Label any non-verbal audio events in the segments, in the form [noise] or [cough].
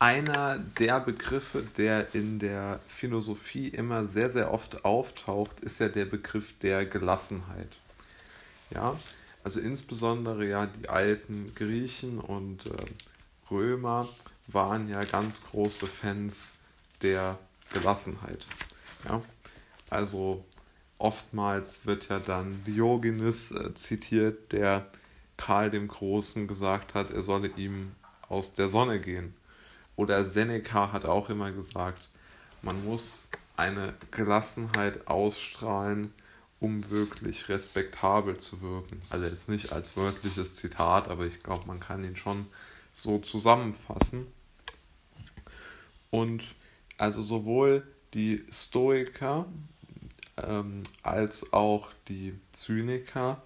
einer der Begriffe, der in der Philosophie immer sehr, sehr oft auftaucht, ist ja der Begriff der Gelassenheit. Ja, also insbesondere ja die alten Griechen und äh, Römer waren ja ganz große Fans der Gelassenheit. Ja, also oftmals wird ja dann Diogenes äh, zitiert, der Karl dem Großen gesagt hat, er solle ihm aus der Sonne gehen. Oder Seneca hat auch immer gesagt, man muss eine Gelassenheit ausstrahlen, um wirklich respektabel zu wirken. Also jetzt nicht als wörtliches Zitat, aber ich glaube, man kann ihn schon so zusammenfassen. Und also sowohl die Stoiker ähm, als auch die Zyniker,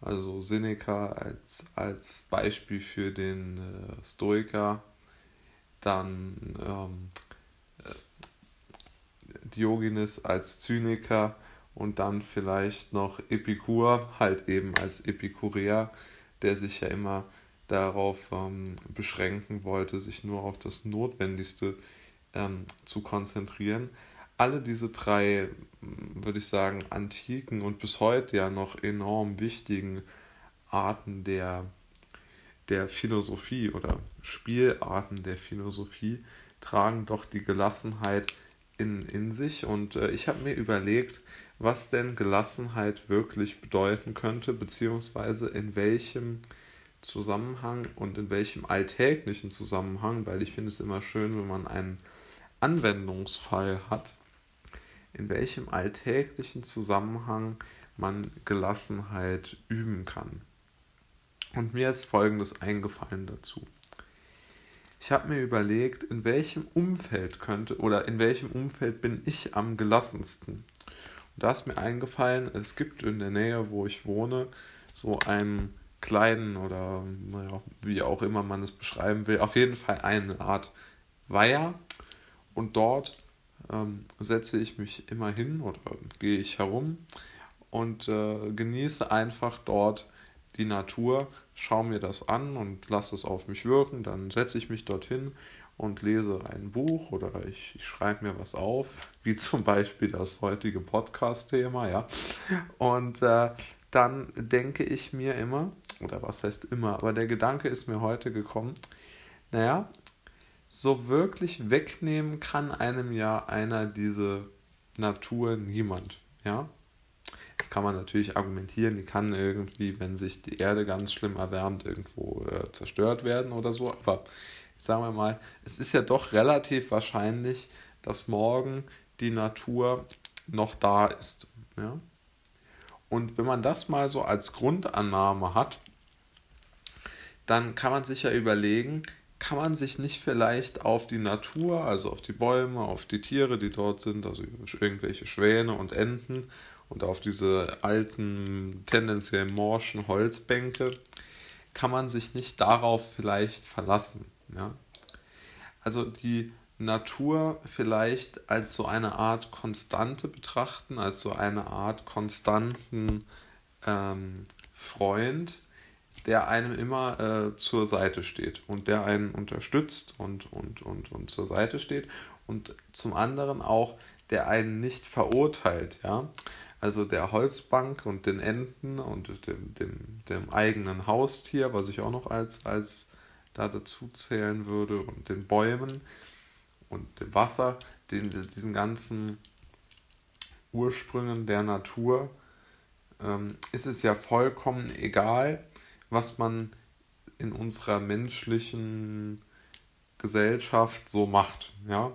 also Seneca als, als Beispiel für den äh, Stoiker, dann ähm, äh, Diogenes als Zyniker und dann vielleicht noch Epikur, halt eben als Epikureer, der sich ja immer darauf ähm, beschränken wollte, sich nur auf das Notwendigste ähm, zu konzentrieren. Alle diese drei, würde ich sagen, antiken und bis heute ja noch enorm wichtigen Arten der, der Philosophie oder Spielarten der Philosophie tragen doch die Gelassenheit in, in sich. Und äh, ich habe mir überlegt, was denn Gelassenheit wirklich bedeuten könnte, beziehungsweise in welchem Zusammenhang und in welchem alltäglichen Zusammenhang, weil ich finde es immer schön, wenn man einen Anwendungsfall hat, in welchem alltäglichen Zusammenhang man Gelassenheit üben kann. Und mir ist Folgendes eingefallen dazu. Ich habe mir überlegt, in welchem Umfeld könnte oder in welchem Umfeld bin ich am gelassensten. Und da ist mir eingefallen, es gibt in der Nähe, wo ich wohne, so einen kleinen oder naja, wie auch immer man es beschreiben will, auf jeden Fall eine Art Weiher. Und dort ähm, setze ich mich immer hin oder gehe ich herum und äh, genieße einfach dort die Natur, schaue mir das an und lasse es auf mich wirken. Dann setze ich mich dorthin und lese ein Buch oder ich, ich schreibe mir was auf, wie [laughs] zum Beispiel das heutige Podcast-Thema, ja. Und äh, dann denke ich mir immer, oder was heißt immer, aber der Gedanke ist mir heute gekommen, naja, so wirklich wegnehmen kann einem ja einer diese Natur niemand, ja. Kann man natürlich argumentieren, die kann irgendwie, wenn sich die Erde ganz schlimm erwärmt, irgendwo äh, zerstört werden oder so. Aber sagen wir mal, es ist ja doch relativ wahrscheinlich, dass morgen die Natur noch da ist. Ja? Und wenn man das mal so als Grundannahme hat, dann kann man sich ja überlegen, kann man sich nicht vielleicht auf die Natur, also auf die Bäume, auf die Tiere, die dort sind, also irgendwelche Schwäne und Enten und auf diese alten, tendenziell morschen Holzbänke, kann man sich nicht darauf vielleicht verlassen. Ja? Also die Natur vielleicht als so eine Art Konstante betrachten, als so eine Art konstanten ähm, Freund, der einem immer äh, zur Seite steht und der einen unterstützt und, und, und, und zur Seite steht und zum anderen auch, der einen nicht verurteilt, ja. Also der Holzbank und den Enten und dem, dem, dem eigenen Haustier, was ich auch noch als, als da dazu zählen würde, und den Bäumen, und dem Wasser, den, diesen ganzen Ursprüngen der Natur, ähm, ist es ja vollkommen egal, was man in unserer menschlichen Gesellschaft so macht. Ja?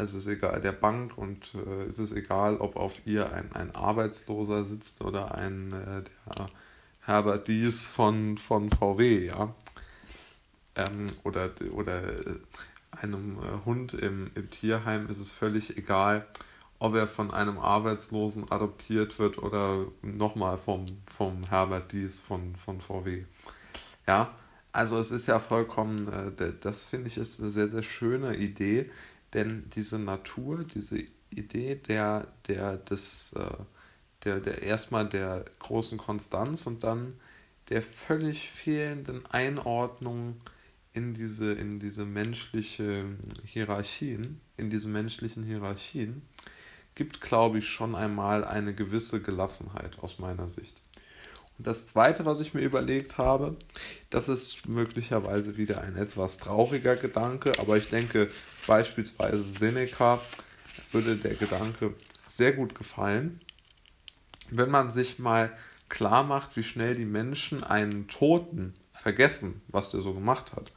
Also ist egal der Bank und äh, ist es egal, ob auf ihr ein, ein Arbeitsloser sitzt oder ein äh, der Herbert Dies von, von VW, ja. Ähm, oder, oder äh, einem äh, Hund im, im Tierheim ist es völlig egal, ob er von einem Arbeitslosen adoptiert wird oder nochmal vom, vom Herbert Dies von, von VW. Ja, also es ist ja vollkommen, äh, das finde ich ist eine sehr, sehr schöne Idee, denn diese Natur, diese Idee der, der, des, äh, der, der erstmal der großen Konstanz und dann der völlig fehlenden Einordnung in diese, in diese menschliche Hierarchien, in diese menschlichen Hierarchien, gibt, glaube ich, schon einmal eine gewisse Gelassenheit aus meiner Sicht. Das Zweite, was ich mir überlegt habe, das ist möglicherweise wieder ein etwas trauriger Gedanke, aber ich denke beispielsweise Seneca würde der Gedanke sehr gut gefallen, wenn man sich mal klar macht, wie schnell die Menschen einen Toten vergessen, was der so gemacht hat,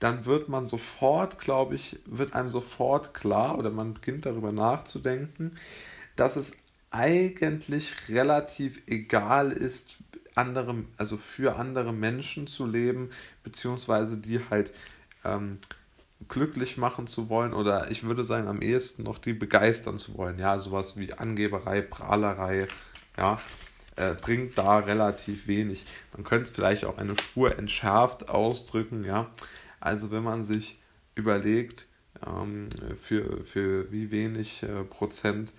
dann wird man sofort, glaube ich, wird einem sofort klar oder man beginnt darüber nachzudenken, dass es eigentlich relativ egal ist, andere, also für andere Menschen zu leben, beziehungsweise die halt ähm, glücklich machen zu wollen oder ich würde sagen am ehesten noch die begeistern zu wollen. Ja, sowas wie Angeberei, Prahlerei, ja, äh, bringt da relativ wenig. Man könnte es vielleicht auch eine Spur entschärft ausdrücken, ja. Also wenn man sich überlegt, ähm, für, für wie wenig äh, Prozent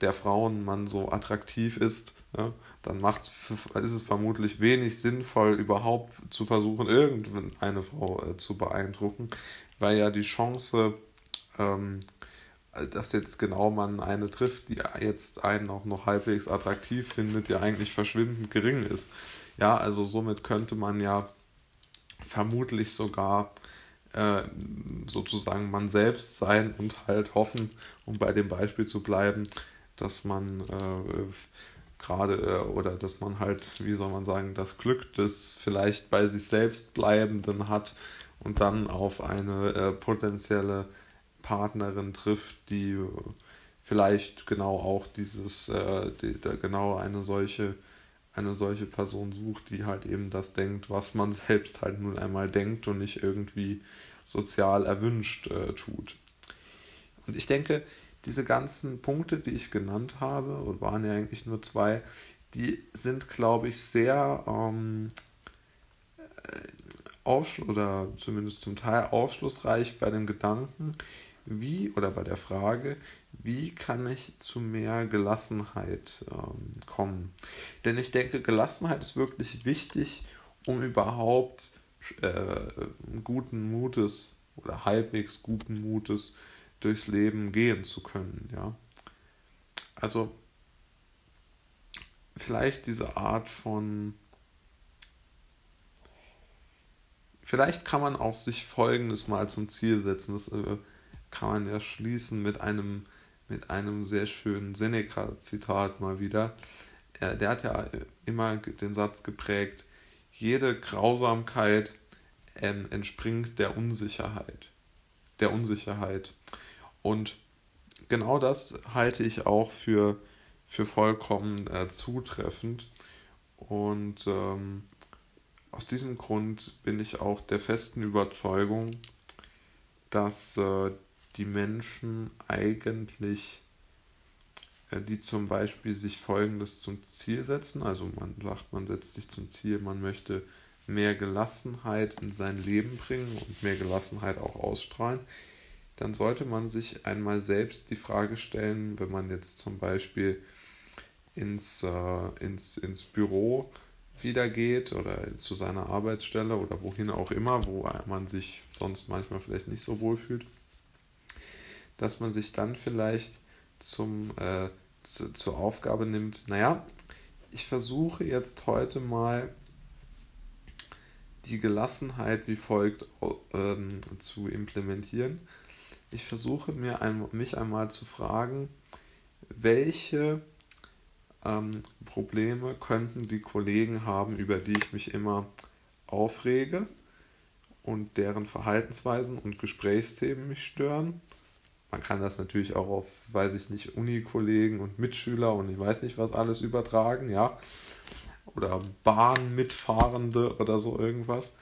der Frauen man so attraktiv ist, ja, dann macht's, ist es vermutlich wenig sinnvoll, überhaupt zu versuchen, irgendeine Frau äh, zu beeindrucken, weil ja die Chance, ähm, dass jetzt genau man eine trifft, die jetzt einen auch noch halbwegs attraktiv findet, ja eigentlich verschwindend gering ist. Ja, also somit könnte man ja vermutlich sogar äh, sozusagen man selbst sein und halt hoffen, um bei dem Beispiel zu bleiben, dass man äh, gerade äh, oder dass man halt, wie soll man sagen, das Glück des vielleicht bei sich selbst Bleibenden hat und dann auf eine äh, potenzielle Partnerin trifft, die vielleicht genau auch dieses, äh, die, genau eine solche eine solche Person sucht, die halt eben das denkt, was man [laughs] selbst halt nun einmal denkt und nicht irgendwie sozial erwünscht äh, tut. Und ich denke, diese ganzen Punkte, die ich genannt habe, und waren ja eigentlich nur zwei, die sind, glaube ich, sehr ähm, auf, oder zumindest zum Teil aufschlussreich bei dem Gedanken, wie oder bei der Frage, wie kann ich zu mehr Gelassenheit ähm, kommen. Denn ich denke, Gelassenheit ist wirklich wichtig, um überhaupt äh, guten Mutes oder halbwegs guten Mutes durchs Leben gehen zu können. Ja? Also vielleicht diese Art von Vielleicht kann man auch sich Folgendes mal zum Ziel setzen. Das äh, kann man ja schließen mit einem, mit einem sehr schönen Seneca-Zitat mal wieder. Er, der hat ja immer den Satz geprägt, jede Grausamkeit ähm, entspringt der Unsicherheit. Der Unsicherheit. Und genau das halte ich auch für, für vollkommen äh, zutreffend. Und ähm, aus diesem Grund bin ich auch der festen Überzeugung, dass äh, die Menschen eigentlich, äh, die zum Beispiel sich Folgendes zum Ziel setzen, also man sagt, man setzt sich zum Ziel, man möchte mehr Gelassenheit in sein Leben bringen und mehr Gelassenheit auch ausstrahlen, dann sollte man sich einmal selbst die Frage stellen, wenn man jetzt zum Beispiel ins, äh, ins, ins Büro wieder geht oder zu seiner Arbeitsstelle oder wohin auch immer, wo man sich sonst manchmal vielleicht nicht so wohl fühlt, dass man sich dann vielleicht zum, äh, zu, zur Aufgabe nimmt, naja, ich versuche jetzt heute mal die Gelassenheit wie folgt ähm, zu implementieren. Ich versuche mir ein, mich einmal zu fragen, welche ähm, Probleme könnten die Kollegen haben, über die ich mich immer aufrege und deren Verhaltensweisen und Gesprächsthemen mich stören. Man kann das natürlich auch auf, weiß ich nicht, Unikollegen und Mitschüler und ich weiß nicht was alles übertragen, ja. Oder Bahnmitfahrende oder so irgendwas.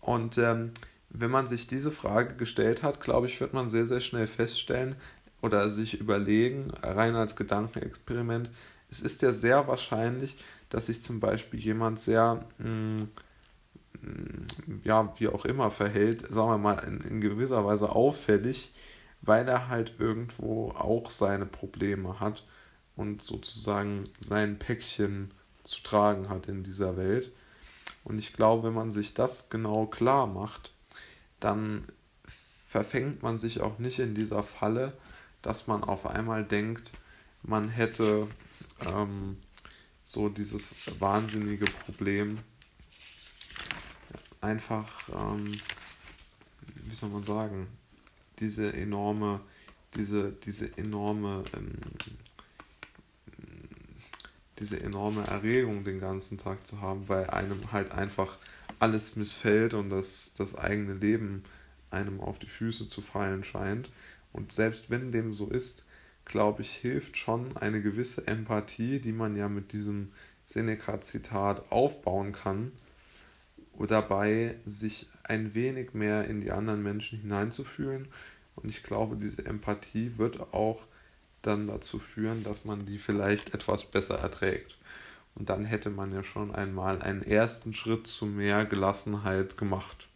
Und ähm, wenn man sich diese Frage gestellt hat, glaube ich, wird man sehr, sehr schnell feststellen oder sich überlegen, rein als Gedankenexperiment, es ist ja sehr wahrscheinlich, dass sich zum Beispiel jemand sehr, mh, mm, ja, wie auch immer verhält, sagen wir mal, in, in gewisser Weise auffällig, weil er halt irgendwo auch seine Probleme hat und sozusagen sein Päckchen zu tragen hat in dieser Welt. Und ich glaube, wenn man sich das genau klar macht, dann verfängt man sich auch nicht in dieser Falle, dass man auf einmal denkt, man hätte ähm, so dieses wahnsinnige Problem, einfach, ähm, wie soll man sagen, diese enorme, diese, diese enorme, ähm, diese enorme Erregung den ganzen Tag zu haben, weil einem halt einfach alles missfällt und das, das eigene Leben einem auf die Füße zu fallen scheint. Und selbst wenn dem so ist, glaube ich, hilft schon eine gewisse Empathie, die man ja mit diesem Seneca-Zitat aufbauen kann, dabei sich ein wenig mehr in die anderen Menschen hineinzufühlen. Und ich glaube, diese Empathie wird auch dann dazu führen, dass man die vielleicht etwas besser erträgt. Und dann hätte man ja schon einmal einen ersten Schritt zu mehr Gelassenheit gemacht.